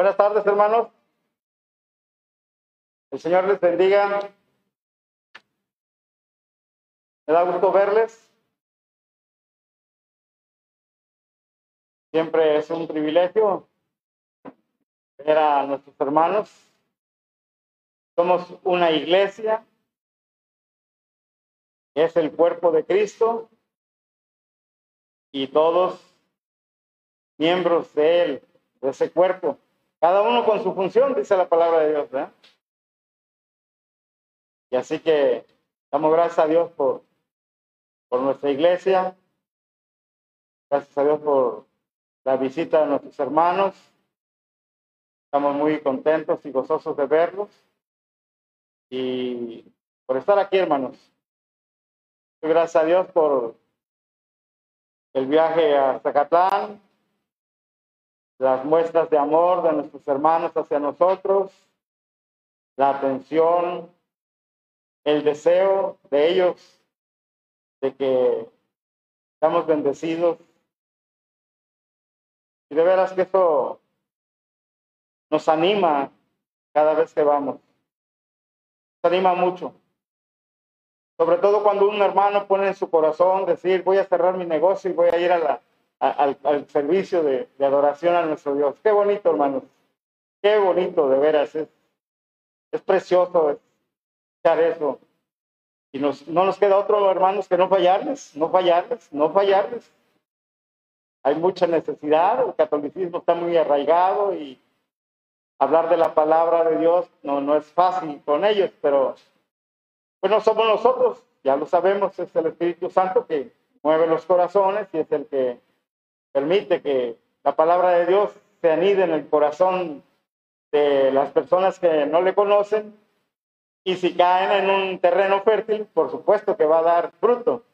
Buenas tardes, hermanos. El Señor les bendiga. Me da gusto verles. Siempre es un privilegio ver a nuestros hermanos. Somos una iglesia. Es el cuerpo de Cristo. Y todos miembros de él, de ese cuerpo. Cada uno con su función, dice la palabra de Dios. ¿verdad? Y así que damos gracias a Dios por, por nuestra iglesia. Gracias a Dios por la visita de nuestros hermanos. Estamos muy contentos y gozosos de verlos y por estar aquí, hermanos. Gracias a Dios por el viaje a Zacatlán, las muestras de amor de nuestros hermanos hacia nosotros, la atención, el deseo de ellos de que estamos bendecidos. Y de veras que eso nos anima cada vez que vamos. Nos anima mucho. Sobre todo cuando un hermano pone en su corazón decir, voy a cerrar mi negocio y voy a ir a la, al, al, servicio de, de, adoración a nuestro Dios. Qué bonito, hermanos. Qué bonito, de veras. Es, es precioso escuchar eso. Y nos, no nos queda otro, hermanos, que no fallarles, no fallarles, no fallarles. Hay mucha necesidad, el catolicismo está muy arraigado y hablar de la palabra de Dios no, no es fácil con ellos, pero pues no somos nosotros, ya lo sabemos, es el Espíritu Santo que mueve los corazones y es el que permite que la palabra de Dios se anide en el corazón de las personas que no le conocen y si caen en un terreno fértil, por supuesto que va a dar fruto.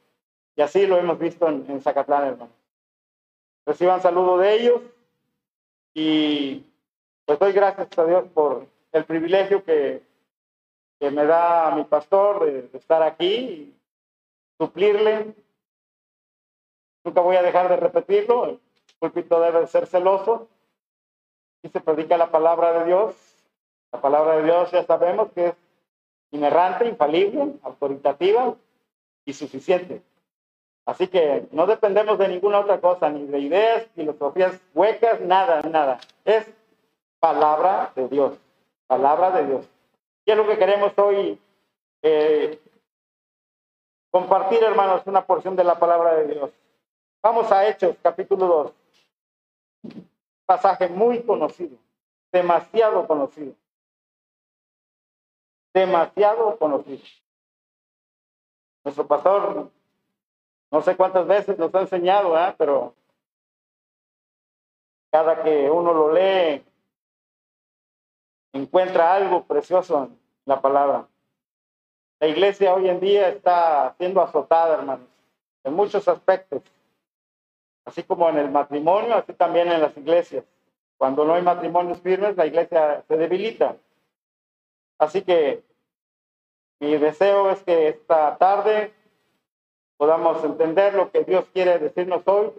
Y así lo hemos visto en, en Zacatlán, hermano. Reciban saludo de ellos y pues doy gracias a Dios por el privilegio que, que me da mi pastor de, de estar aquí y suplirle Nunca voy a dejar de repetirlo. El púlpito debe ser celoso. Y se predica la palabra de Dios. La palabra de Dios ya sabemos que es inerrante, infalible, autoritativa y suficiente. Así que no dependemos de ninguna otra cosa, ni de ideas, filosofías huecas, nada, nada. Es palabra de Dios. Palabra de Dios. Y es lo que queremos hoy eh, compartir, hermanos, una porción de la palabra de Dios. Vamos a Hechos, capítulo 2. Pasaje muy conocido, demasiado conocido. Demasiado conocido. Nuestro pastor, no sé cuántas veces nos ha enseñado, ¿eh? pero cada que uno lo lee, encuentra algo precioso en la palabra. La iglesia hoy en día está siendo azotada, hermanos, en muchos aspectos Así como en el matrimonio, así también en las iglesias. Cuando no hay matrimonios firmes, la iglesia se debilita. Así que mi deseo es que esta tarde podamos entender lo que Dios quiere decirnos hoy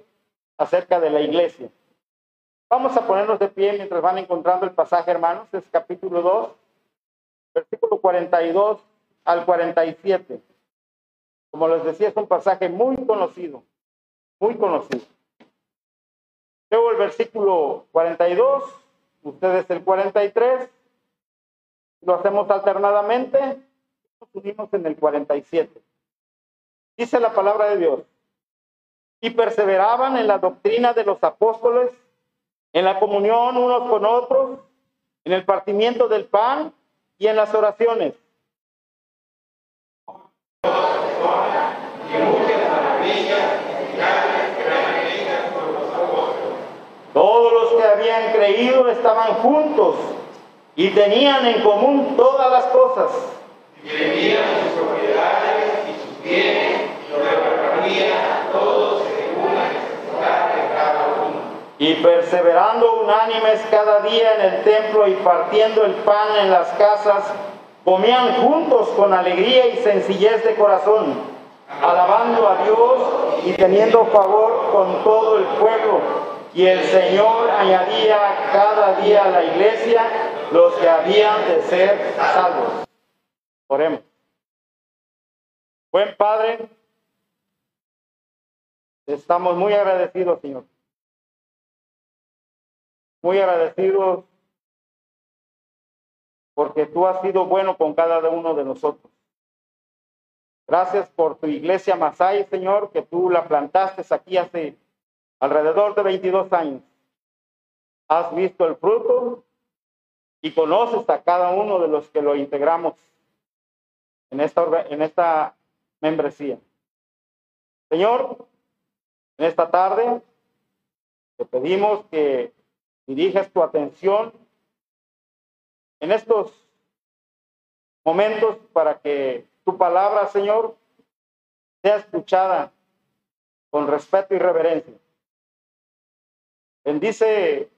acerca de la iglesia. Vamos a ponernos de pie mientras van encontrando el pasaje, hermanos. Es capítulo 2, versículo 42 al 47. Como les decía, es un pasaje muy conocido, muy conocido. Luego el versículo 42, ustedes el 43, lo hacemos alternadamente, nos unimos en el 47. Dice la palabra de Dios, y perseveraban en la doctrina de los apóstoles, en la comunión unos con otros, en el partimiento del pan y en las oraciones. Todos los que habían creído estaban juntos y tenían en común todas las cosas. Y vendían sus propiedades y sus bienes y lo repartían a todos según la necesidad de cada uno. Y perseverando unánimes cada día en el templo y partiendo el pan en las casas, comían juntos con alegría y sencillez de corazón, alabando a Dios y teniendo favor con todo el pueblo Y el Señor añadía cada día a la iglesia los que habían de ser salvos. Oremos. Buen Padre, estamos muy agradecidos, Señor. Muy agradecidos porque tú has sido bueno con cada uno de nosotros. Gracias por tu iglesia Masai, Señor, que tú la plantaste aquí hace alrededor de 22 años. Has visto el fruto y conoces a cada uno de los que lo integramos en esta, en esta membresía. Señor, en esta tarde te pedimos que diriges tu atención en estos momentos para que tu palabra, Señor, sea escuchada con respeto y reverencia. Bendice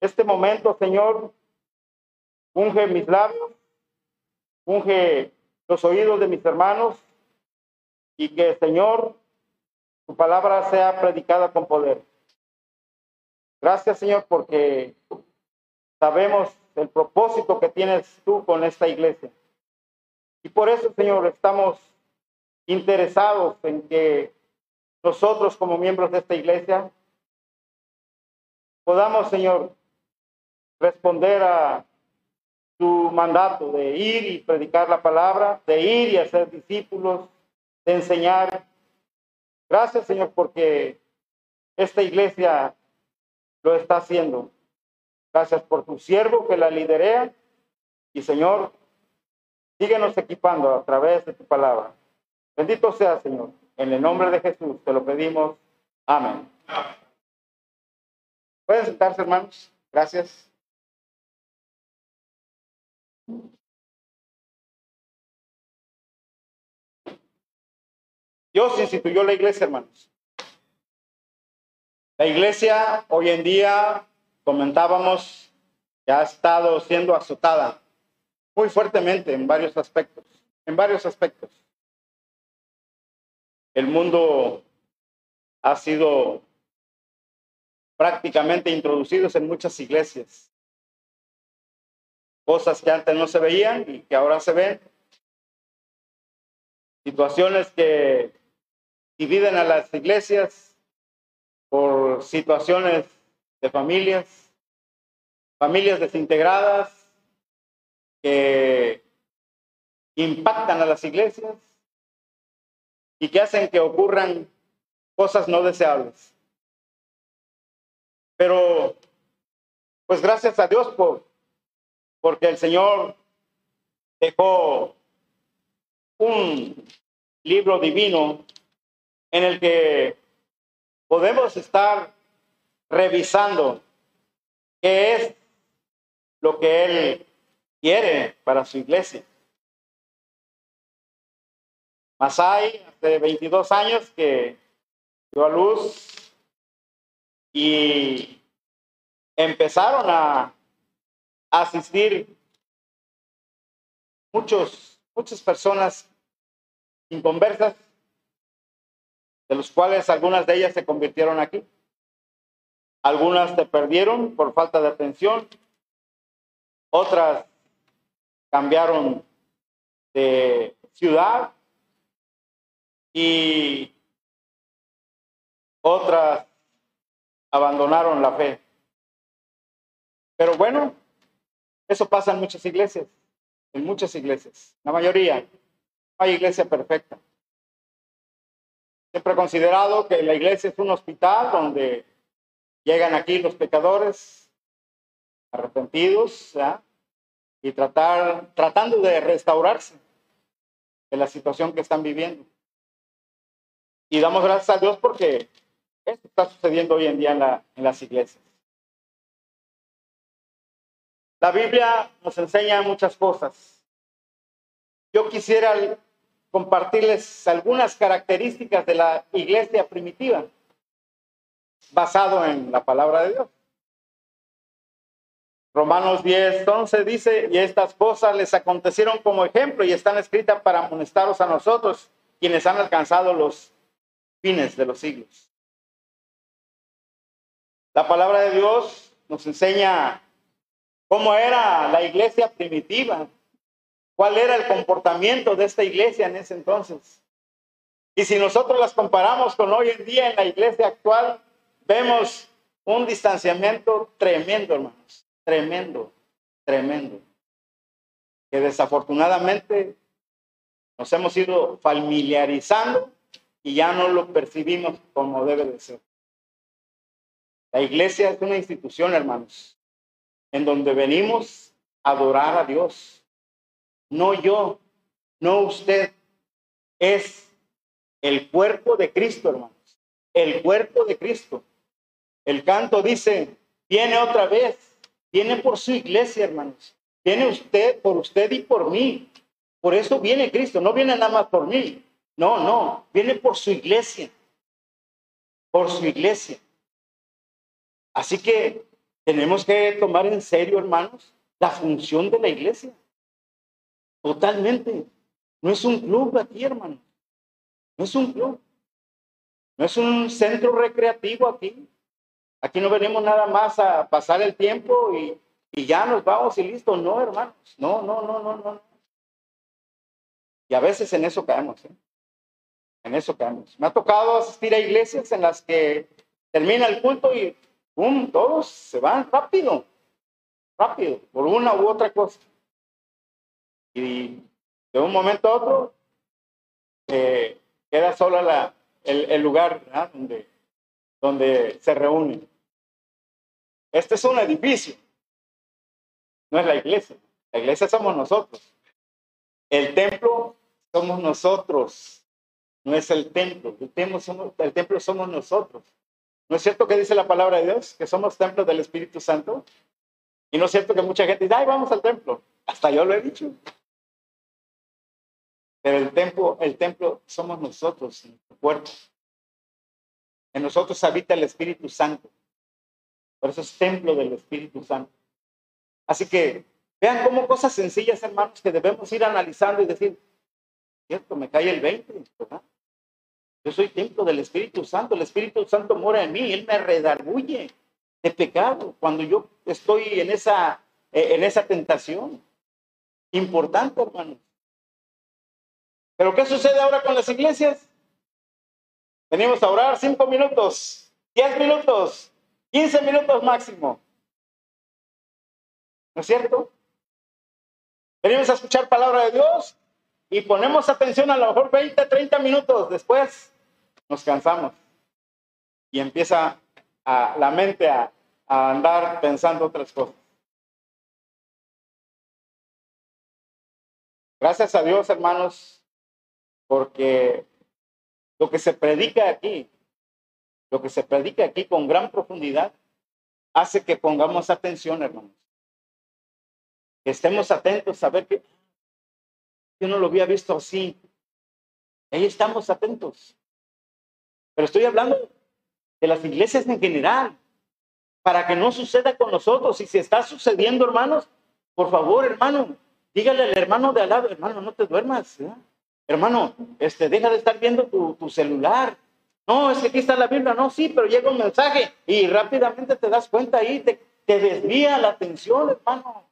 este momento, Señor. Unge mis labios, unge los oídos de mis hermanos y que, Señor, tu palabra sea predicada con poder. Gracias, Señor, porque sabemos el propósito que tienes tú con esta iglesia. Y por eso, Señor, estamos interesados en que nosotros como miembros de esta iglesia podamos, Señor, responder a tu mandato de ir y predicar la palabra, de ir y hacer discípulos, de enseñar. Gracias, Señor, porque esta iglesia lo está haciendo. Gracias por tu siervo que la liderea. Y Señor, síguenos equipando a través de tu palabra. Bendito sea, Señor. En el nombre de Jesús te lo pedimos. Amén. Pueden sentarse, hermanos. Gracias. Dios instituyó la iglesia, hermanos. La iglesia hoy en día, comentábamos, que ha estado siendo azotada muy fuertemente en varios aspectos, en varios aspectos. El mundo ha sido prácticamente introducido en muchas iglesias. Cosas que antes no se veían y que ahora se ven. Situaciones que dividen a las iglesias por situaciones de familias, familias desintegradas que impactan a las iglesias y que hacen que ocurran cosas no deseables. Pero, pues gracias a Dios por, porque el Señor dejó un libro divino en el que podemos estar revisando qué es lo que Él quiere para su iglesia. Masai, hace 22 años que dio a luz y empezaron a asistir muchos, muchas personas inconversas de los cuales algunas de ellas se convirtieron aquí. Algunas se perdieron por falta de atención, otras cambiaron de ciudad y otras abandonaron la fe. Pero bueno, eso pasa en muchas iglesias, en muchas iglesias, la mayoría. No hay iglesia perfecta. Siempre he considerado que la iglesia es un hospital donde llegan aquí los pecadores arrepentidos y tratar, tratando de restaurarse de la situación que están viviendo. Y damos gracias a Dios porque esto está sucediendo hoy en día en, la, en las iglesias. La Biblia nos enseña muchas cosas. Yo quisiera compartirles algunas características de la iglesia primitiva basado en la palabra de Dios. Romanos 10, 11 dice, y estas cosas les acontecieron como ejemplo y están escritas para amonestaros a nosotros, quienes han alcanzado los fines de los siglos. La palabra de Dios nos enseña cómo era la iglesia primitiva, cuál era el comportamiento de esta iglesia en ese entonces. Y si nosotros las comparamos con hoy en día en la iglesia actual, vemos un distanciamiento tremendo, hermanos, tremendo, tremendo, que desafortunadamente nos hemos ido familiarizando y ya no lo percibimos como debe de ser. La iglesia es una institución, hermanos, en donde venimos a adorar a Dios. No yo, no usted. Es el cuerpo de Cristo, hermanos. El cuerpo de Cristo. El canto dice, viene otra vez, viene por su iglesia, hermanos. Viene usted, por usted y por mí. Por eso viene Cristo, no viene nada más por mí. No, no, viene por su iglesia. Por su iglesia. Así que tenemos que tomar en serio, hermanos, la función de la iglesia. Totalmente. No es un club aquí, hermano. No es un club. No es un centro recreativo aquí. Aquí no venimos nada más a pasar el tiempo y, y ya nos vamos y listo. No, hermanos. No, no, no, no, no. Y a veces en eso caemos. ¿eh? En eso caemos. Me ha tocado asistir a iglesias en las que termina el culto y ¡pum! Todos se van rápido. Rápido. Por una u otra cosa. Y de un momento a otro eh, queda sola la, el, el lugar donde, donde se reúnen. Este es un edificio, no es la iglesia. La iglesia somos nosotros. El templo somos nosotros, no es el templo. El somos, el templo somos nosotros. ¿No es cierto que dice la palabra de Dios que somos templos del Espíritu Santo? Y no es cierto que mucha gente dice, ay, vamos al templo. Hasta yo lo he dicho. Pero el templo, el templo somos nosotros, el cuerpo. En nosotros habita el Espíritu Santo. Por eso es templo del Espíritu Santo. Así que vean cómo cosas sencillas, hermanos, que debemos ir analizando y decir, cierto, me cae el 20, ¿verdad? Yo soy templo del Espíritu Santo, el Espíritu Santo mora en mí, Él me redarguye de pecado cuando yo estoy en esa, eh, en esa tentación. Importante, hermanos. Pero ¿qué sucede ahora con las iglesias? Venimos a orar cinco minutos, diez minutos, quince minutos máximo. ¿No es cierto? Venimos a escuchar palabra de Dios y ponemos atención a lo mejor 20, 30 minutos. Después nos cansamos y empieza a, la mente a, a andar pensando otras cosas. Gracias a Dios, hermanos, porque lo que se predica aquí, lo que se predica aquí con gran profundidad, hace que pongamos atención, hermanos. Que estemos atentos a ver que yo no lo había visto así. Ahí estamos atentos. Pero estoy hablando de las iglesias en general, para que no suceda con nosotros. Y si está sucediendo, hermanos, por favor, hermano, dígale al hermano de al lado, hermano, no te duermas. ¿eh? Hermano, este, deja de estar viendo tu, celular. No, es que aquí está la Biblia. No, sí, pero llega un mensaje y rápidamente te das cuenta ahí, te, te desvía la atención, hermano.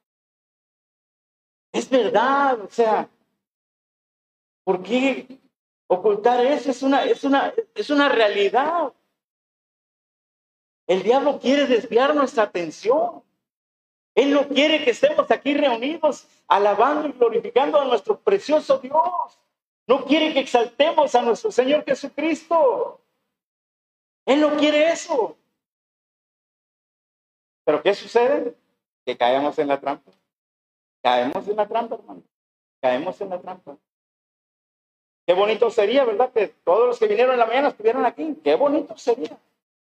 Es verdad, o sea, ¿por qué ocultar eso? Es una, es una, es una realidad. El diablo quiere desviar nuestra atención. Él no quiere que estemos aquí reunidos alabando y glorificando a nuestro precioso Dios. No quiere que exaltemos a nuestro Señor Jesucristo. Él no quiere eso. Pero ¿qué sucede? Que caemos en la trampa. Caemos en la trampa, hermano. Caemos en la trampa. Qué bonito sería, ¿verdad? Que todos los que vinieron en la mañana estuvieran aquí. Qué bonito sería.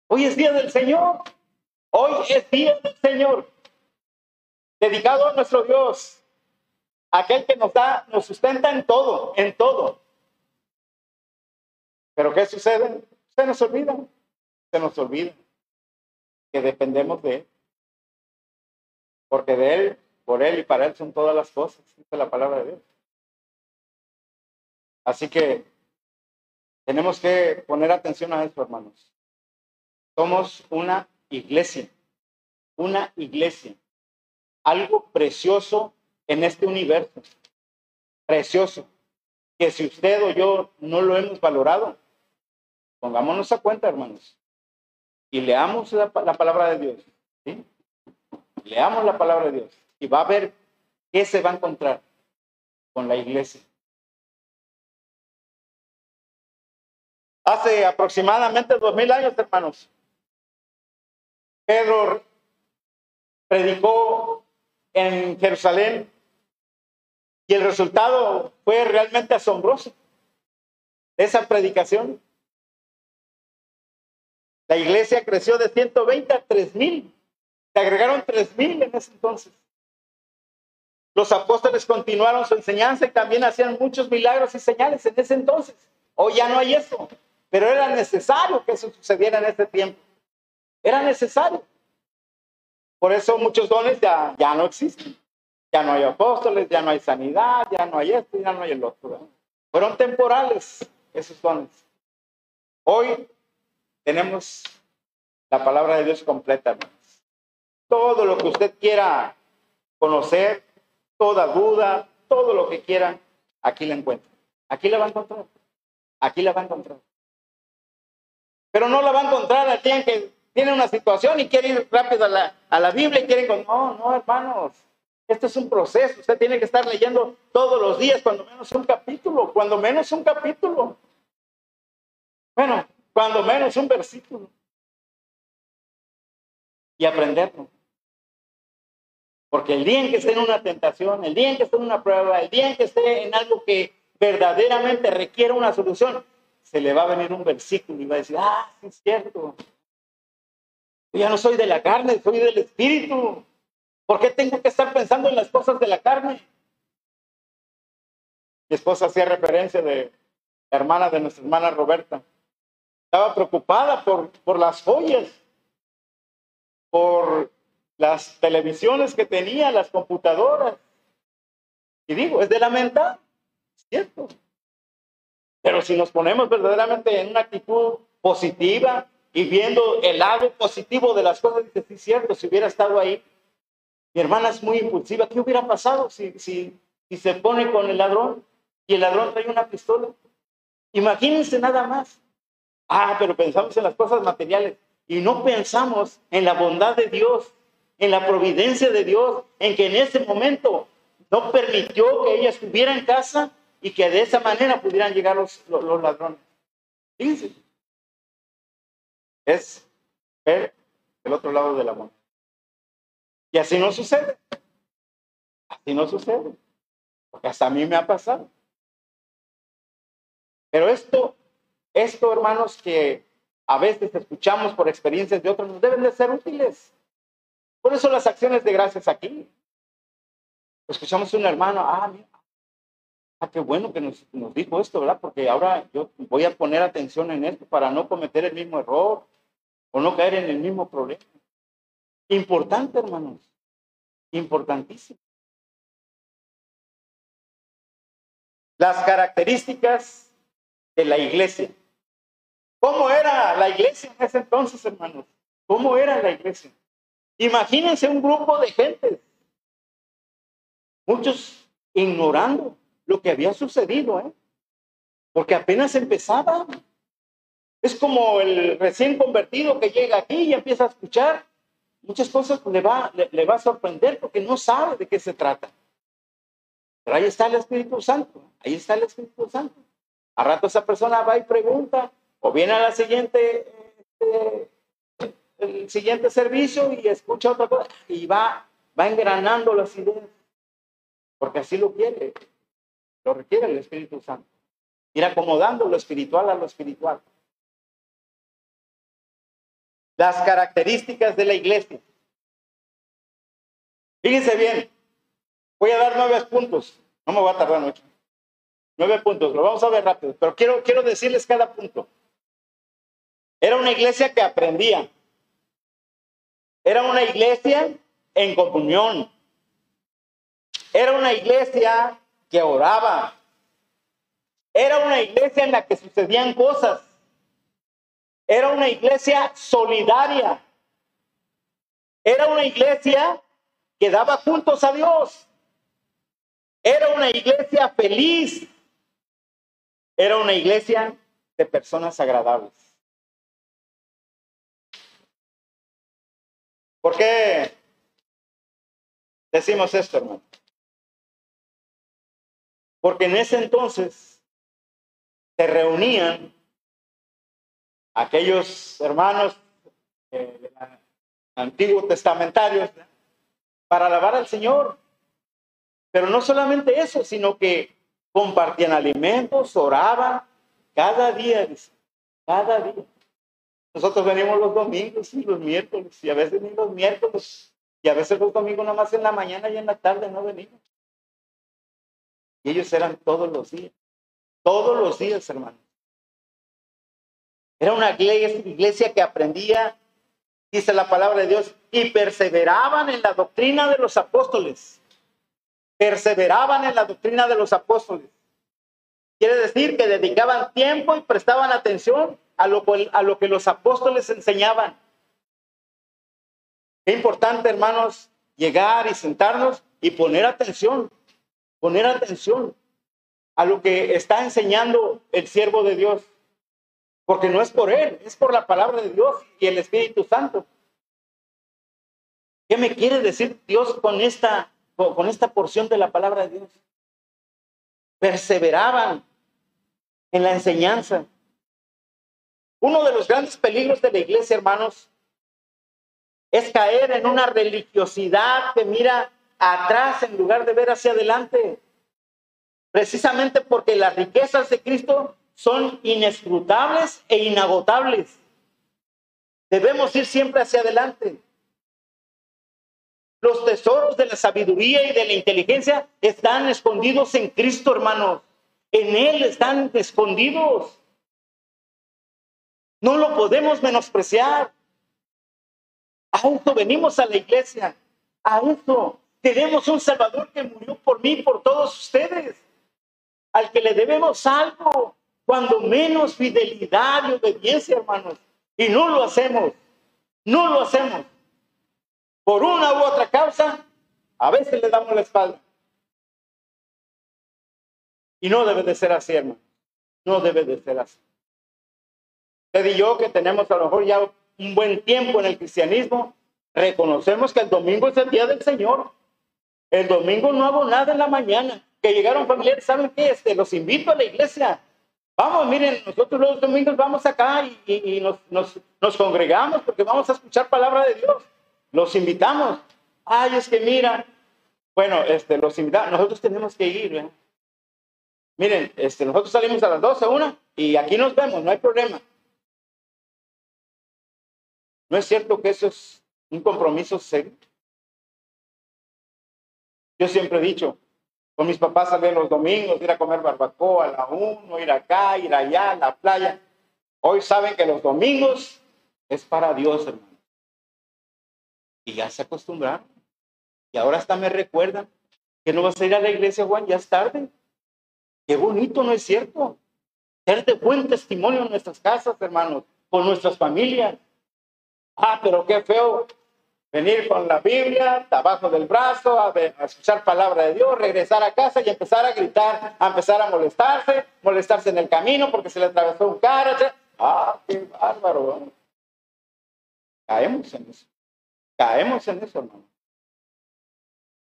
Hoy es día del Señor. Hoy es día del Señor. Dedicado a nuestro Dios aquel que nos da, nos sustenta en todo, en todo. Pero ¿qué sucede? Se nos olvida, se nos olvida que dependemos de Él. Porque de Él, por Él y para Él son todas las cosas, dice la palabra de Dios. Así que tenemos que poner atención a esto, hermanos. Somos una iglesia, una iglesia, algo precioso en este universo, precioso, que si usted o yo no lo hemos valorado, pongámonos a cuenta, hermanos, y leamos la, la palabra de Dios. ¿sí? Leamos la palabra de Dios y va a ver qué se va a encontrar con la iglesia. Hace aproximadamente dos mil años, hermanos, Pedro predicó en Jerusalén y el resultado fue realmente asombroso esa predicación. La iglesia creció de 120 a 3 mil. Se agregaron 3 mil en ese entonces. Los apóstoles continuaron su enseñanza y también hacían muchos milagros y señales en ese entonces. Hoy ya no hay eso, pero era necesario que eso sucediera en ese tiempo. Era necesario. Por eso muchos dones ya, ya no existen. Ya no hay apóstoles, ya no hay sanidad, ya no hay esto, ya no hay el otro. Fueron temporales esos dones. Hoy tenemos la palabra de Dios completa. Todo lo que usted quiera conocer, toda duda, todo lo que quiera, aquí la encuentra. Aquí la va a encontrar. Aquí la va a encontrar. Pero no la va a encontrar al día que tiene una situación y quiere ir rápido a la, a la Biblia y quiere... No, no, hermanos. Esto es un proceso. Usted tiene que estar leyendo todos los días, cuando menos un capítulo, cuando menos un capítulo. Bueno, cuando menos un versículo. Y aprenderlo. Porque el día en que esté en una tentación, el día en que esté en una prueba, el día en que esté en algo que verdaderamente requiere una solución, se le va a venir un versículo y va a decir, ah, sí es cierto. Yo ya no soy de la carne, soy del espíritu. ¿Por qué tengo que estar pensando en las cosas de la carne? Mi esposa hacía referencia de la hermana de nuestra hermana Roberta. Estaba preocupada por, por las joyas, por las televisiones que tenía, las computadoras. Y digo, es de lamentar, cierto. Pero si nos ponemos verdaderamente en una actitud positiva y viendo el lado positivo de las cosas, dice, sí, cierto, si hubiera estado ahí, mi hermana es muy impulsiva. ¿Qué hubiera pasado si, si, si se pone con el ladrón y el ladrón trae una pistola? Imagínense nada más. Ah, pero pensamos en las cosas materiales y no pensamos en la bondad de Dios, en la providencia de Dios, en que en ese momento no permitió que ella estuviera en casa y que de esa manera pudieran llegar los, los, ladrones. Es ver el otro lado de la moneda. Y así no sucede. Así no sucede. Porque hasta a mí me ha pasado. Pero esto, esto, hermanos, que a veces escuchamos por experiencias de otros, nos deben de ser útiles. Por eso las acciones de gracias aquí. Escuchamos a un hermano, ah, ah, qué bueno que nos, nos dijo esto, ¿verdad? Porque ahora yo voy a poner atención en esto para no cometer el mismo error o no caer en el mismo problema. Importante, hermanos. Importantísimo. Las características de la iglesia. ¿Cómo era la iglesia en ese entonces, hermanos? ¿Cómo era la iglesia? Imagínense un grupo de gente, muchos ignorando lo que había sucedido, ¿eh? porque apenas empezaba. Es como el recién convertido que llega aquí y empieza a escuchar muchas cosas le va, le, va a sorprender porque no sabe de qué se trata. Pero ahí está el Espíritu Santo, ahí está el Espíritu Santo. A rato esa persona va y pregunta, o viene a la siguiente, este, el siguiente servicio y escucha otra cosa, y va, va engranando las ideas, porque así lo quiere, lo requiere el Espíritu Santo. Ir acomodando lo espiritual a lo espiritual. Las características de la iglesia. Fíjense bien, voy a dar nueve puntos, no me voy a tardar mucho. Nueve puntos, lo vamos a ver rápido, pero quiero, quiero decirles cada punto. Era una iglesia que aprendía. Era una iglesia en comunión. Era una iglesia que oraba. Era una iglesia en la que sucedían cosas. Era una iglesia solidaria. Era una iglesia que daba cultos a Dios. Era una iglesia feliz. Era una iglesia de personas agradables. ¿Por qué decimos esto, hermano? Porque en ese entonces se reunían aquellos hermanos eh, antiguos testamentarios para alabar al Señor. Pero no solamente eso, sino que compartían alimentos, oraban cada día, cada día. Nosotros venimos los domingos y los miércoles, y a veces ni los miércoles, y a veces los domingos nada más en la mañana y en la tarde no venimos. Y ellos eran todos los días, todos los días, hermanos. Era una iglesia que aprendía, dice la palabra de Dios, y perseveraban en la doctrina de los apóstoles. Perseveraban en la doctrina de los apóstoles. Quiere decir que dedicaban tiempo y prestaban atención a lo, a lo que los apóstoles enseñaban. Es importante, hermanos, llegar y sentarnos y poner atención, poner atención a lo que está enseñando el siervo de Dios. Porque no es por él, es por la palabra de Dios y el Espíritu Santo. ¿Qué me quiere decir Dios con esta, con esta porción de la palabra de Dios? Perseveraban en la enseñanza. Uno de los grandes peligros de la iglesia, hermanos, es caer en una religiosidad que mira atrás en lugar de ver hacia adelante. Precisamente porque las riquezas de Cristo son inescrutables e inagotables. Debemos ir siempre hacia adelante. Los tesoros de la sabiduría y de la inteligencia están escondidos en Cristo, hermanos. En Él están escondidos. No lo podemos menospreciar. A esto venimos a la iglesia. A esto. Tenemos un Salvador que murió por mí, por todos ustedes. Al que le debemos algo cuando menos fidelidad y obediencia, hermanos. Y no lo hacemos, no lo hacemos. Por una u otra causa, a veces le damos la espalda. Y no debe de ser así, hermano. No debe de ser así. Usted y yo, que tenemos a lo mejor ya un buen tiempo en el cristianismo, reconocemos que el domingo es el día del Señor. El domingo no hago nada en la mañana. Que llegaron familiares, ¿saben qué? Este, los invito a la iglesia. Vamos, miren, nosotros los domingos vamos acá y, nos, congregamos porque vamos a escuchar palabra de Dios. Los invitamos. Ay, es que mira, bueno, este, los invitamos. Nosotros tenemos que ir. ¿eh? Miren, este, nosotros salimos a las 12, una, y aquí nos vemos, no hay problema. ¿No es cierto que eso es un compromiso serio? Yo siempre he dicho, con mis papás salían los domingos, ir a comer barbacoa a la uno, ir acá, ir allá, a la playa. Hoy saben que los domingos es para Dios, hermano. Y ya se acostumbraron. Y ahora hasta me recuerdan que no vas a ir a la iglesia, Juan, ya es tarde. Qué bonito, ¿no es cierto? Ser de buen testimonio en nuestras casas, hermanos, con nuestras familias. Ah, pero qué feo venir con la Biblia abajo del brazo, a, escuchar palabra de Dios, regresar a casa y empezar a gritar, a empezar a molestarse, molestarse en el camino porque se le atravesó un carro. Ah, qué bárbaro. Caemos en eso. Caemos en eso, hermano.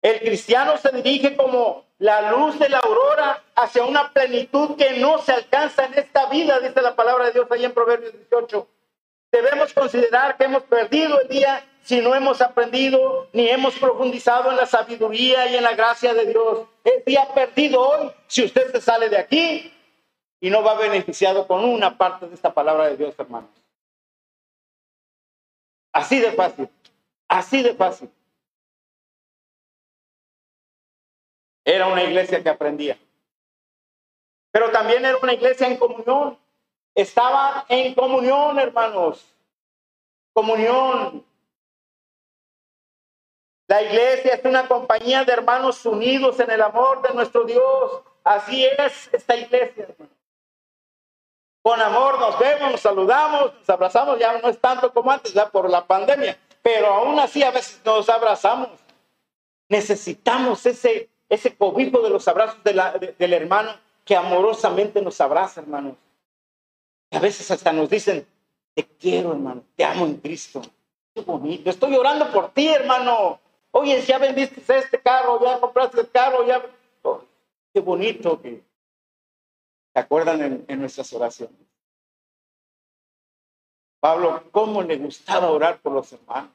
El cristiano se dirige como la luz de la aurora hacia una plenitud que no se alcanza en esta vida, dice la palabra de Dios ahí en Proverbios 18. Debemos considerar que hemos perdido el día si no hemos aprendido ni hemos profundizado en la sabiduría y en la gracia de Dios. Es día perdido hoy si usted se sale de aquí y no va beneficiado con una parte de esta palabra de Dios, hermanos. Así de fácil, así de fácil. Era una iglesia que aprendía. Pero también era una iglesia en comunión. Estaba en comunión, hermanos. Comunión. La iglesia es una compañía de hermanos unidos en el amor de nuestro Dios. Así es esta iglesia, Con amor nos vemos, nos saludamos, nos abrazamos, ya no es tanto como antes, ya por la pandemia, pero aún así a veces nos abrazamos. Necesitamos ese, ese cobijo de los abrazos del hermano que amorosamente nos abraza, hermanos. a veces hasta nos dicen, te quiero, hermano, te amo en Cristo. Qué bonito, estoy orando por ti, hermano. Oye, ya vendiste este carro, ya compraste el carro, ya... Oh, qué bonito que se acuerdan en nuestras oraciones. Pablo, ¿cómo le gustaba orar por los hermanos?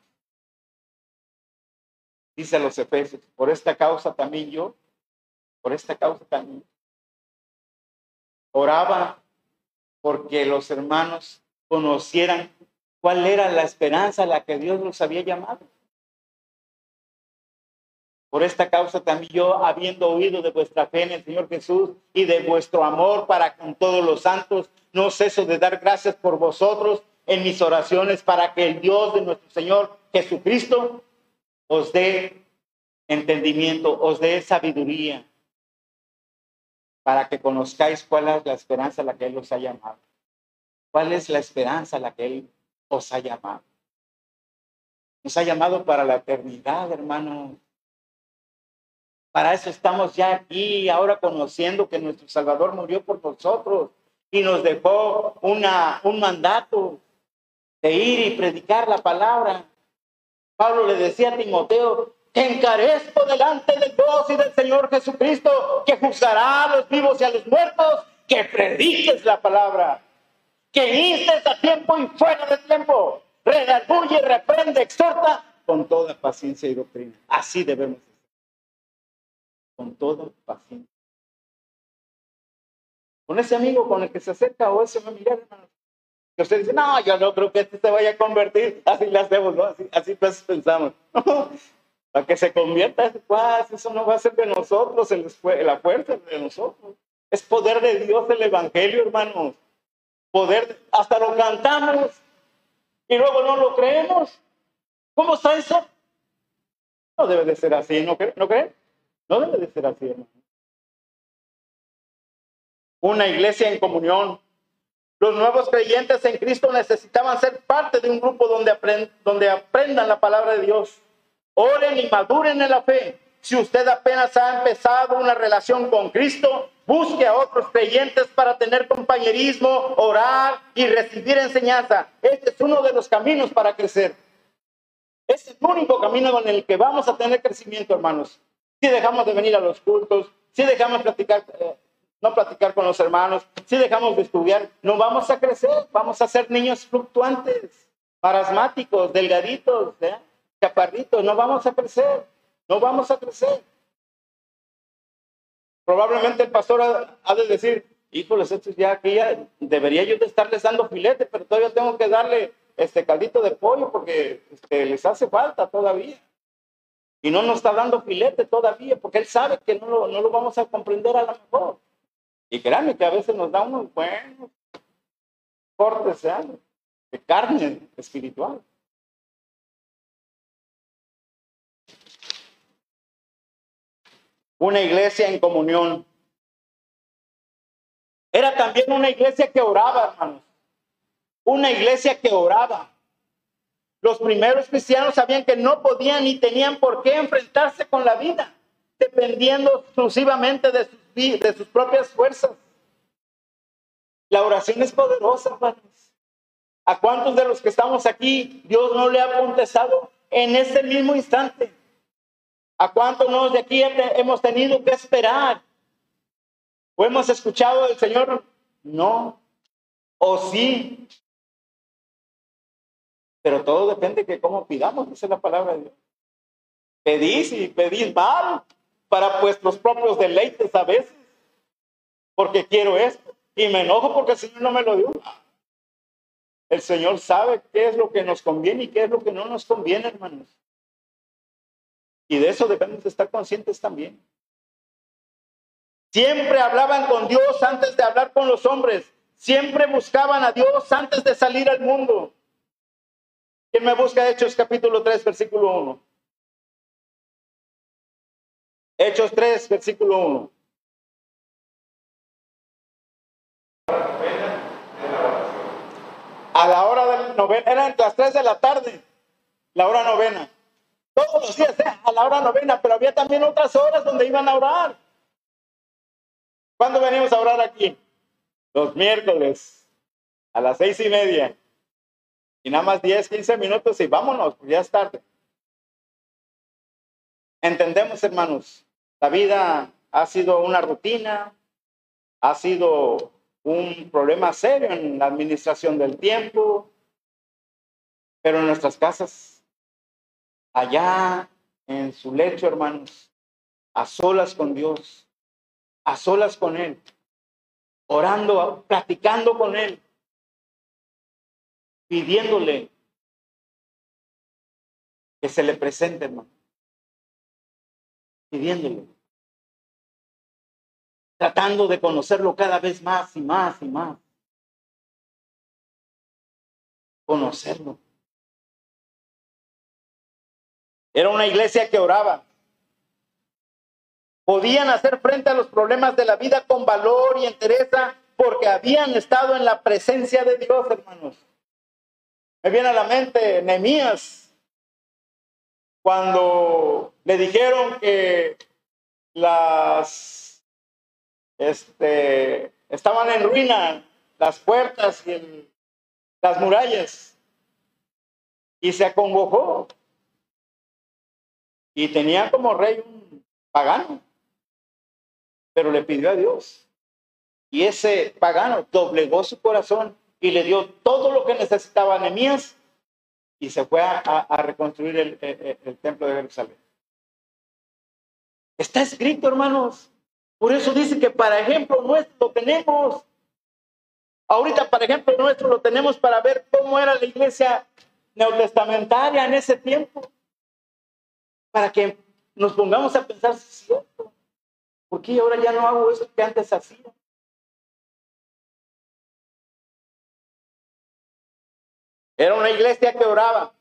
Dice a los Efesios, por esta causa también yo, por esta causa también. Oraba porque los hermanos conocieran cuál era la esperanza a la que Dios los había llamado. Por esta causa también yo, habiendo oído de vuestra fe en el Señor Jesús y de vuestro amor para con todos los santos, no ceso de dar gracias por vosotros en mis oraciones para que el Dios de nuestro Señor Jesucristo os dé entendimiento, os dé sabiduría, para que conozcáis cuál es la esperanza a la que Él os ha llamado. ¿Cuál es la esperanza a la que Él os ha llamado? Nos ha llamado para la eternidad, hermano. Para eso estamos ya aquí, ahora conociendo que nuestro Salvador murió por nosotros y nos dejó una, un mandato de ir y predicar la palabra. Pablo le decía a Timoteo, te encarezco delante de Dios y del Señor Jesucristo, que juzgará a los vivos y a los muertos, que prediques la palabra, que instes a tiempo y fuera de tiempo, redarguye, reprende, exhorta con toda paciencia y doctrina. Así debemos. Con toda paciencia. Con ese amigo con el que se acerca o ese familiar, hermano, usted dice, no, yo no creo que este se vaya a convertir, así le hacemos, ¿no? Así, así pues pensamos. para que se convierta, pues, eso no va a ser de nosotros, la fuerza de nosotros. Es poder de Dios el Evangelio, hermanos. Poder, hasta lo cantamos y luego no lo creemos. ¿Cómo está eso? No debe de ser así, ¿no creen? ¿No creen? No debe de ser así. Una iglesia en comunión los nuevos creyentes en Cristo necesitaban ser parte de un grupo donde, donde aprendan la palabra de Dios. Oren y maduren en la fe. Si usted apenas ha empezado una relación con Cristo, busque a otros creyentes para tener compañerismo, orar y recibir enseñanza. Este es uno de los caminos para crecer. Es el único camino en el que vamos a tener crecimiento, hermanos. Si dejamos de venir a los cultos, si dejamos de platicar eh, no platicar con los hermanos, si dejamos de estudiar, no vamos a crecer, vamos a ser niños fluctuantes, parasmáticos, delgaditos, ¿eh? chaparritos, no vamos a crecer, no vamos a crecer. Probablemente el pastor ha, de decir, híjoles, estos ya aquí ya debería yo de estarles dando filete, pero todavía tengo que darle este caldito de pollo porque este, les hace falta todavía. Y no nos está dando filete todavía, porque él sabe que no lo, no lo vamos a comprender a lo mejor. Y créanme que a veces nos da unos buenos cortes de carne espiritual. Una iglesia en comunión. Era también una iglesia que oraba, hermanos. Una iglesia que oraba. Los primeros cristianos sabían que no podían ni tenían por qué enfrentarse con la vida, dependiendo exclusivamente de sus sus propias fuerzas. La oración es poderosa. ¿A cuántos de los que estamos aquí Dios no le ha contestado en ese mismo instante? ¿A cuántos de aquí hemos tenido que esperar? ¿O hemos escuchado del Señor? No. ¿O sí? Pero todo depende de cómo pidamos, dice la palabra de Dios. Pedís y pedís mal para vuestros propios deleites a veces, porque quiero esto y me enojo porque el Señor no me lo dio. El Señor sabe qué es lo que nos conviene y qué es lo que no nos conviene, hermanos. Y de eso debemos de estar conscientes también. Siempre hablaban con Dios antes de hablar con los hombres. Siempre buscaban a Dios antes de salir al mundo. ¿Quién me busca Hechos capítulo 3, versículo 1? Hechos 3, versículo 1. A la hora del novena, eran las 3 de la tarde. la hora novena. Todos los días ¿eh? a la hora novena, pero había también otras horas donde iban a orar. ¿Cuándo venimos a orar aquí? Los miércoles, a las seis y media. Y nada más 10, 15 minutos y vámonos, ya es tarde. Entendemos, hermanos, la vida ha sido una rutina, ha sido un problema serio en la administración del tiempo, pero en nuestras casas, allá en su lecho, hermanos, a solas con Dios, a solas con Él, orando, platicando con Él, pidiéndole que se le presente, hermano. Pidiéndole. Tratando de conocerlo cada vez más y más y más. Conocerlo. Era una iglesia que oraba. Podían hacer frente a los problemas de la vida con valor y entereza porque habían estado en la presencia de Dios, hermanos. Me viene a la mente Nehemías, cuando le dijeron que las este, estaban en ruina las puertas y las murallas y se acongojó y tenía como rey un pagano, pero le pidió a Dios y ese pagano doblegó su corazón y le dio todo lo que necesitaba Nehemías y se fue a, reconstruir el, el, templo de Jerusalén. Está escrito, hermanos. Por eso dice que para ejemplo nuestro lo tenemos. Ahorita, para ejemplo nuestro, lo tenemos para ver cómo era la iglesia neotestamentaria en ese tiempo. Para que nos pongamos a pensar, ¿cierto? ¿Por qué ahora ya no hago eso que antes hacía? Era una iglesia que oraba.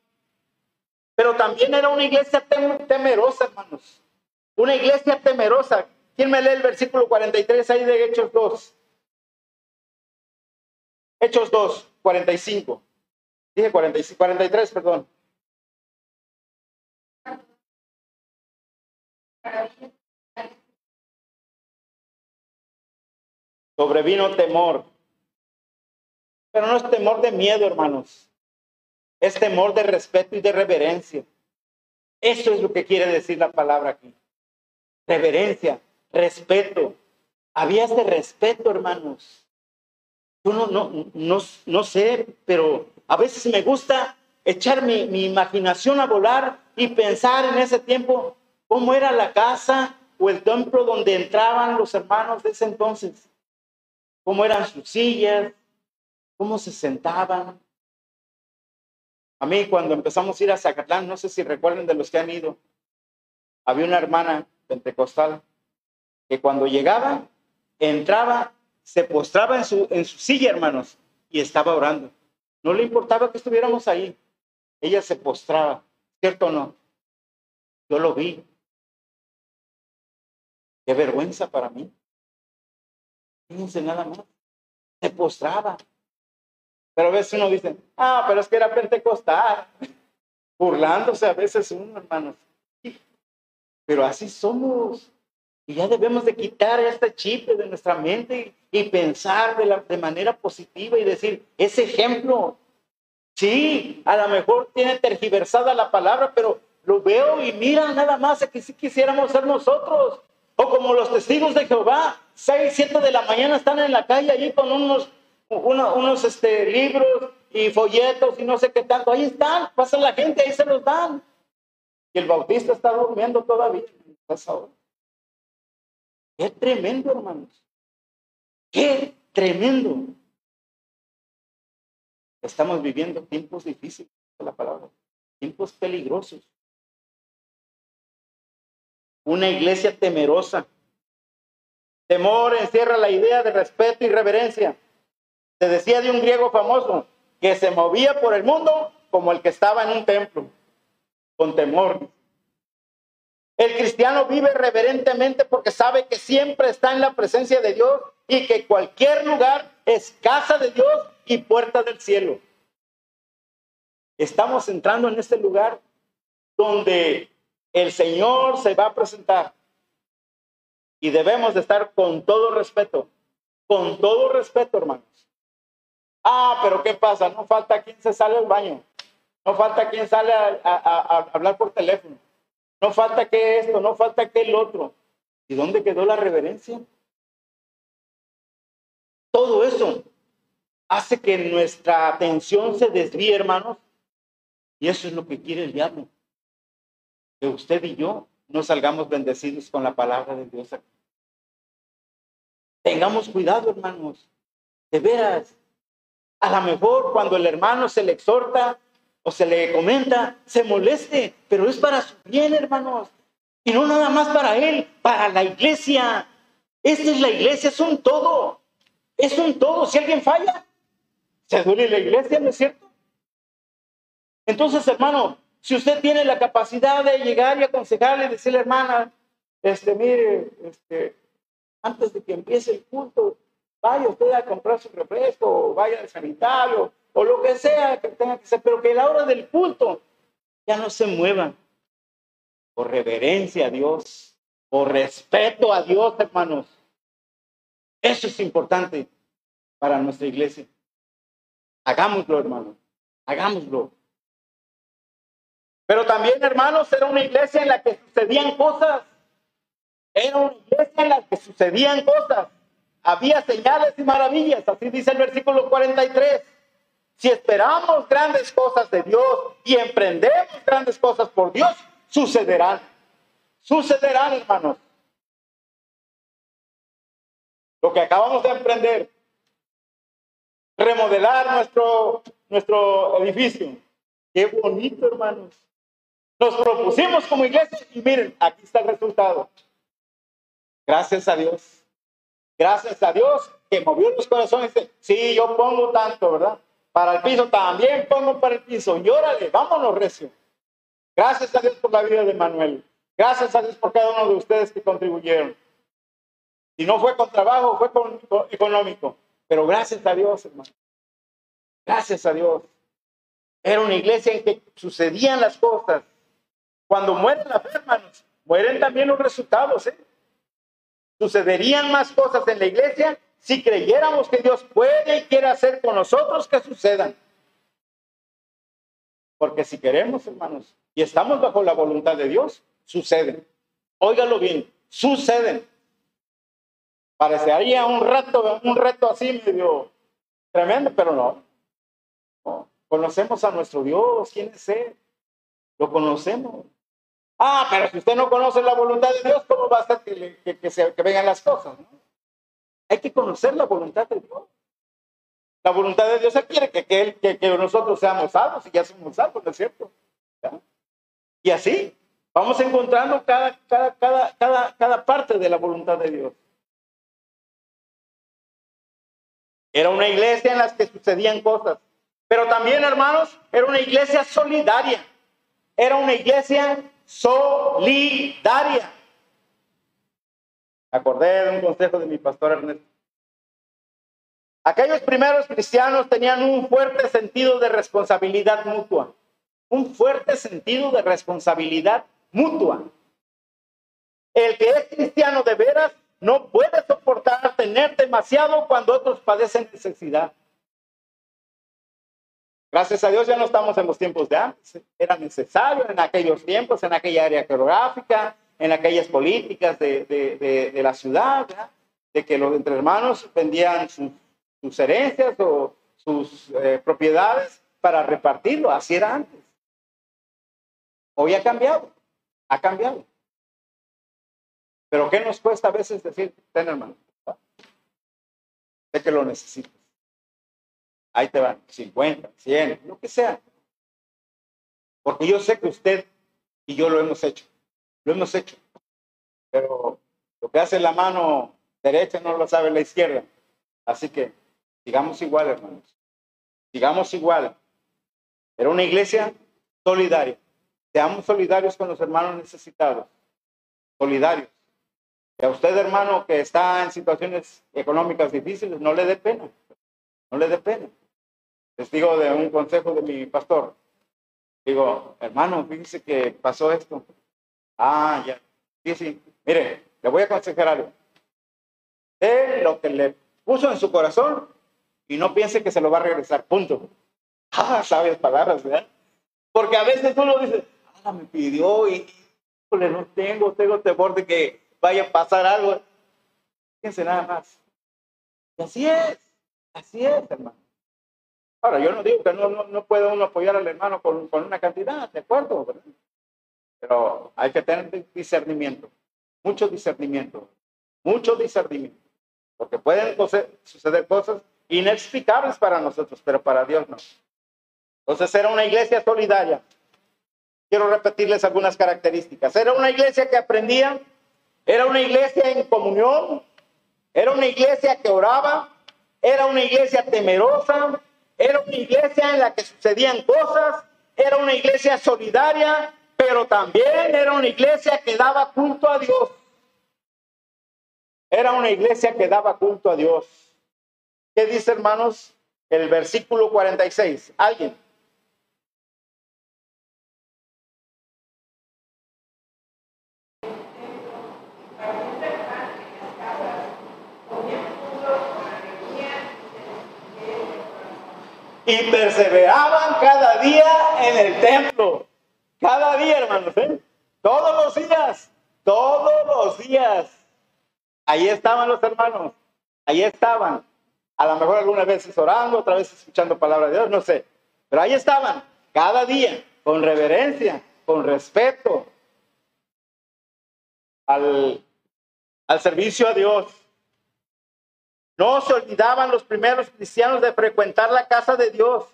Pero también era una iglesia temerosa, hermanos. Una iglesia temerosa. ¿Quién me lee el versículo 43 ahí de Hechos 2? Hechos 2, 45. Dije 45, 43, perdón. Sobrevino temor. Pero no es temor de miedo, hermanos es temor de respeto y de reverencia. Eso es lo que quiere decir la palabra aquí. Reverencia, respeto. Había ese respeto, hermanos. Yo no, no, no, no sé, pero a veces me gusta echar mi, mi imaginación a volar y pensar en ese tiempo cómo era la casa o el templo donde entraban los hermanos de ese entonces. Cómo eran sus sillas, cómo se sentaban, a mí cuando empezamos a ir a Zacatlán, no sé si recuerden de los que han ido, había una hermana pentecostal que cuando llegaba, entraba, se postraba en su, en su silla, hermanos, y estaba orando. No le importaba que estuviéramos ahí. Ella se postraba, ¿cierto no? Yo lo vi. Qué vergüenza para mí. Fíjense nada más. Se postraba. Pero a veces uno dice, ah, pero es que era pentecostal, burlándose a veces uno, hermanos. Pero así somos. Y ya debemos de quitar este chip de nuestra mente y, pensar de, la, de manera positiva y decir, ese ejemplo, sí, a lo mejor tiene tergiversada la palabra, pero lo veo y mira nada más que si quisiéramos ser nosotros. O como los testigos de Jehová, seis, siete de la mañana están en la calle allí con unos unos este, libros y folletos y no sé qué tanto. Ahí están, pasa la gente, ahí se los dan. Y el bautista está durmiendo todavía. Qué tremendo, hermanos. Qué tremendo. Estamos viviendo tiempos difíciles, la palabra, tiempos peligrosos. Una iglesia temerosa. Temor encierra la idea de respeto y reverencia. Se decía de un griego famoso que se movía por el mundo como el que estaba en un templo, con temor. El cristiano vive reverentemente porque sabe que siempre está en la presencia de Dios y que cualquier lugar es casa de Dios y puerta del cielo. estamos entrando en este lugar donde el Señor se va a presentar y debemos de estar con todo respeto, con todo respeto, hermanos. Ah, pero ¿qué pasa? No falta quien se sale al baño, no falta quien sale a, hablar por teléfono, no falta que esto, no falta que el otro. ¿Y dónde quedó la reverencia? Todo eso hace que nuestra atención se desvíe, hermanos. Y eso es lo que quiere el diablo. Que usted y yo no salgamos bendecidos con la palabra de Dios. Tengamos cuidado, hermanos. De veras. A lo mejor cuando el hermano se le exhorta o se le comenta, se moleste, pero es para su bien, hermanos. Y no nada más para él, para la iglesia. Esta es la iglesia, es un todo. Es un todo. Si alguien falla, se duele la iglesia, ¿no es cierto? Entonces, hermano, si usted tiene la capacidad de llegar y aconsejarle decirle, hermana, este, mire, este, antes de que empiece el culto, vaya usted a comprar su refresco, vaya al sanitario, o lo que sea que tenga que ser, pero que la hora del culto ya no se muevan. Por reverencia a Dios, por respeto a Dios, hermanos. Eso es importante para nuestra iglesia. Hagámoslo, hermano. Hagámoslo. Pero también, hermanos, era una iglesia en la que sucedían cosas. Era una iglesia en la que sucedían cosas. Había señales y maravillas. Así dice el versículo 43. Si esperamos grandes cosas de Dios y emprendemos grandes cosas por Dios, sucederán. Sucederán, hermanos. Lo que acabamos de emprender remodelar nuestro, nuestro edificio. Qué bonito, hermanos. Nos propusimos como iglesia y miren, aquí está el resultado. Gracias a Dios. Gracias a Dios que movió los corazones. Sí, yo pongo tanto, ¿verdad? Para el piso también pongo para el piso. Y órale, vámonos, recio. Gracias a Dios por la vida de Manuel. Gracias a Dios por cada uno de ustedes que contribuyeron. Si no fue con trabajo, fue con, económico. Pero gracias a Dios, hermano. Gracias a Dios. Era una iglesia en que sucedían las cosas. Cuando mueren las hermanos, mueren también los resultados. ¿eh? Sucederían más cosas en la iglesia si creyéramos que Dios puede y quiere hacer con nosotros que sucedan. Porque si queremos, hermanos, y estamos bajo la voluntad de Dios, suceden. Óigalo bien, suceden. Parecería un reto, un reto así medio tremendo, pero no. Conocemos a nuestro Dios, ¿quién es Él? Lo conocemos. Ah, pero si usted no conoce la voluntad de Dios, ¿cómo va a ser que, se, vengan las cosas? Hay que conocer la voluntad de Dios. La voluntad de Dios quiere que, que, que, nosotros seamos salvos y ya somos salvos, ¿no es cierto? Y así vamos encontrando cada, cada parte de la voluntad de Dios. Era una iglesia en la que sucedían cosas. Pero también, hermanos, era una iglesia solidaria. Era una iglesia solidaria. Acordé de un consejo de mi pastor Ernesto. Aquellos primeros cristianos tenían un fuerte sentido de responsabilidad mutua. Un fuerte sentido de responsabilidad mutua. El que es cristiano de veras no puede soportar tener demasiado cuando otros padecen necesidad. Gracias a Dios ya no estamos en los tiempos de antes. Era necesario en aquellos tiempos, en aquella área geográfica, en aquellas políticas de, la ciudad, de que los entre hermanos vendían sus, herencias o sus eh, propiedades para repartirlo. Así era antes. Hoy ha cambiado, ha cambiado. Pero ¿qué nos cuesta a veces decir, ten hermano? Sé que lo necesitas. Ahí te van, 50, 100, lo que sea. Porque yo sé que usted y yo lo hemos hecho. Lo hemos hecho. Pero lo que hace la mano derecha no lo sabe la izquierda. Así que sigamos igual, hermanos. Sigamos igual. Era una iglesia solidaria. Seamos solidarios con los hermanos necesitados. Solidarios. Y a usted, hermano, que está en situaciones económicas difíciles, no le dé pena. No le dé pena. Les digo de un consejo de mi pastor. Digo, hermano, fíjese que pasó esto. Ah, ya. Sí, sí. Mire, le voy a aconsejar algo. Él lo que le puso en su corazón y no piense que se lo va a regresar. Punto. Ah, sabias palabras, ¿verdad? Porque a veces uno dice, ah, me pidió y no tengo, tengo temor de que vaya a pasar algo. Fíjense nada más. Y así es, así es, hermano. Ahora, yo no digo que no, no, puede uno apoyar al hermano con, con una cantidad, ¿de acuerdo? Pero hay que tener discernimiento, mucho discernimiento, mucho discernimiento. Porque pueden suceder cosas inexplicables para nosotros, pero para Dios no. Entonces era una iglesia solidaria. Quiero repetirles algunas características. Era una iglesia que aprendía, era una iglesia en comunión, era una iglesia que oraba, era una iglesia temerosa, era una iglesia en la que sucedían cosas, era una iglesia solidaria, pero también era una iglesia que daba culto a Dios. Era una iglesia que daba culto a Dios. ¿Qué dice, hermanos? El versículo 46. ¿Alguien? Y perseveraban cada día en el templo. Cada día, hermanos, ¿eh? Todos los días, todos los días. Ahí estaban los hermanos, ahí estaban. A lo mejor algunas veces orando, otra vez escuchando palabra de Dios, no sé. Pero ahí estaban, cada día, con reverencia, con respeto al, al servicio a Dios. No se olvidaban los primeros cristianos de frecuentar la casa de Dios.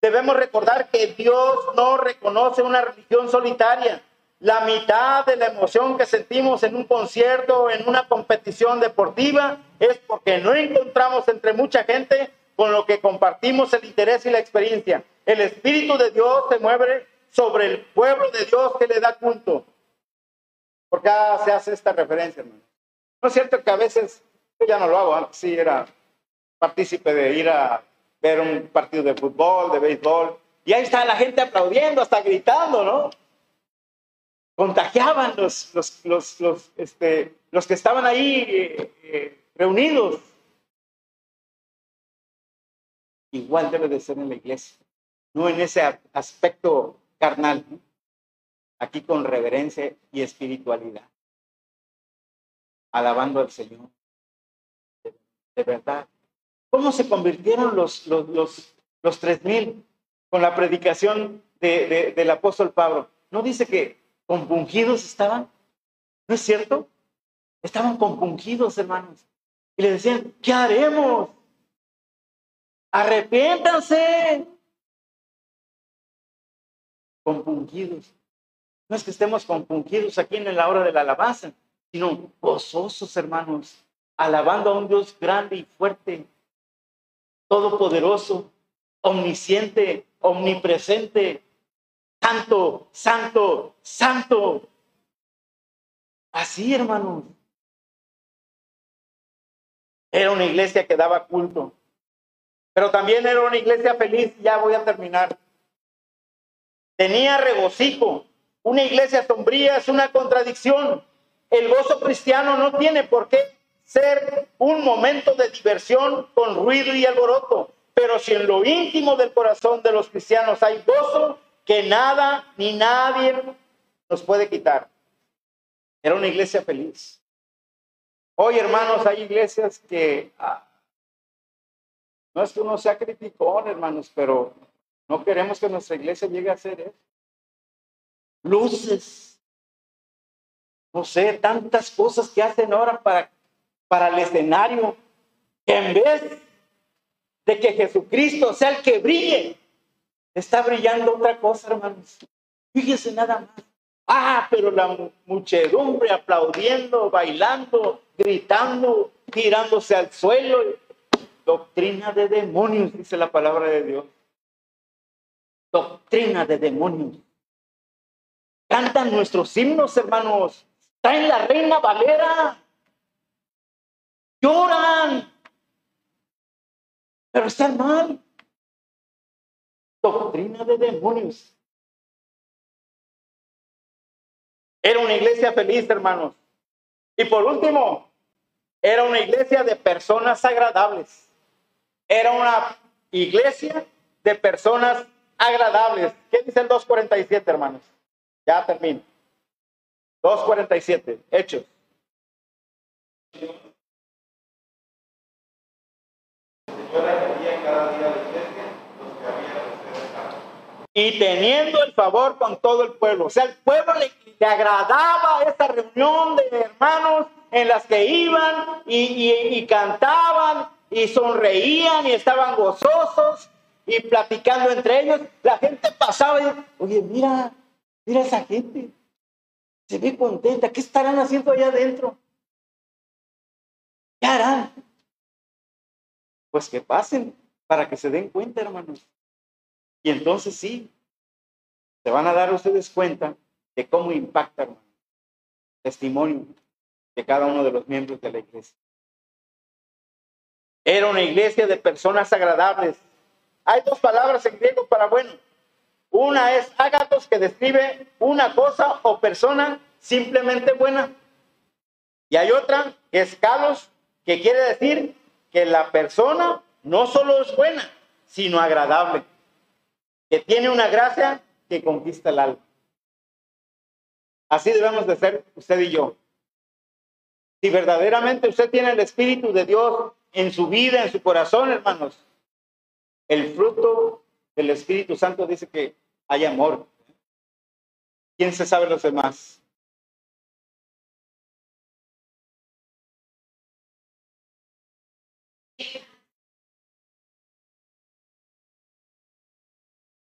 Debemos recordar que Dios no reconoce una religión solitaria. La mitad de la emoción que sentimos en un concierto o en una competición deportiva es porque no encontramos entre mucha gente con lo que compartimos el interés y la experiencia. El Espíritu de Dios se mueve sobre el pueblo de Dios que le da culto. ¿Por qué se hace esta referencia? ¿No es cierto que a veces ya no lo hago, antes sí era partícipe de ir a ver un partido de fútbol, de béisbol, y ahí está la gente aplaudiendo, hasta gritando, ¿no? Contagiaban los, los, los, los, este, los que estaban ahí eh, eh, reunidos. Igual debe de ser en la iglesia, no en ese aspecto carnal, aquí con reverencia y espiritualidad, alabando al Señor de verdad. ¿Cómo se convirtieron los, los, los, los tres mil con la predicación de, del apóstol Pablo? ¿No dice que compungidos estaban? ¿No es cierto? Estaban compungidos, hermanos. Y le decían, ¿qué haremos? Arrepiéntanse. Compungidos. No es que estemos compungidos aquí en la hora de la alabanza, sino gozosos, hermanos alabando a un Dios grande y fuerte, todopoderoso, omnisciente, omnipresente, santo, santo, santo. Así, hermanos. Era una iglesia que daba culto, pero también era una iglesia feliz. Ya voy a terminar. Tenía regocijo. Una iglesia sombría es una contradicción. El gozo cristiano no tiene por qué ser un momento de diversión con ruido y alboroto. Pero si en lo íntimo del corazón de los cristianos hay gozo, que nada ni nadie nos puede quitar. Era una iglesia feliz. Hoy, hermanos, hay iglesias que ah, no es que uno sea criticón, hermanos, pero no queremos que nuestra iglesia llegue a ser eso. Luces, no sé, tantas cosas que hacen ahora para para el escenario, en vez de que Jesucristo sea el que brille, está brillando otra cosa, hermanos. Fíjese nada más. Ah, pero la muchedumbre aplaudiendo, bailando, gritando, tirándose al suelo. Doctrina de demonios, dice la palabra de Dios. Doctrina de demonios. Cantan nuestros himnos, hermanos. Está en la reina Valera lloran, pero están mal. Doctrina de demonios. Era una iglesia feliz, hermanos. Y por último, era una iglesia de personas agradables. Era una iglesia de personas agradables. ¿Qué dice el 247, hermanos? Ya termino. 247, hechos. Y teniendo el favor con todo el pueblo. O sea, el pueblo le, agradaba esta reunión de hermanos en las que iban y, cantaban y sonreían y estaban gozosos y platicando entre ellos. La gente pasaba y oye, mira, mira esa gente. Se ve contenta. ¿Qué estarán haciendo allá adentro? ¿Qué harán? Pues que pasen para que se den cuenta, hermanos. Y entonces sí, se van a dar ustedes cuenta de cómo impacta testimonio de cada uno de los miembros de la iglesia. Era una iglesia de personas agradables. Hay dos palabras en griego para bueno. Una es ágatos que describe una cosa o persona simplemente buena. Y hay otra que es calos que quiere decir que la persona no solo es buena, sino agradable que tiene una gracia que conquista el alma. Así debemos de ser usted y yo. Si verdaderamente usted tiene el Espíritu de Dios en su vida, en su corazón, hermanos, el fruto del Espíritu Santo dice que hay amor. ¿Quién se sabe los demás?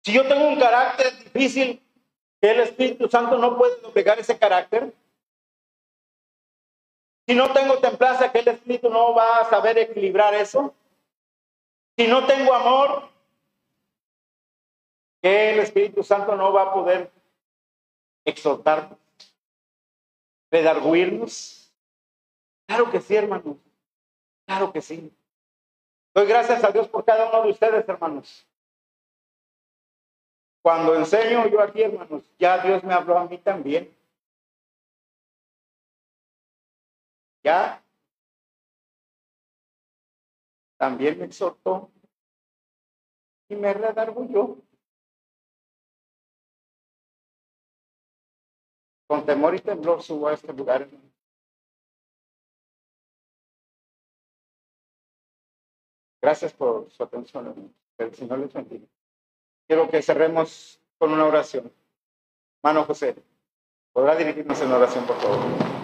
Si yo tengo un carácter difícil, el Espíritu Santo no puede doblegar ese carácter. Si no tengo templanza, que el Espíritu no va a saber equilibrar eso. Si no tengo amor, que el Espíritu Santo no va a poder exhortarnos, redarguirnos. Claro que sí, hermanos. Claro que sí. Doy gracias a Dios por cada uno de ustedes, hermanos. Cuando enseño yo aquí, hermanos, ya Dios me habló a mí también. Ya. También me exhortó y me redarguyó. Con temor y temblor subo a este lugar. Gracias por su atención. El Señor les bendiga. Quiero que cerremos con una oración. Mano José, ¿podrá dirigirnos en oración, por favor?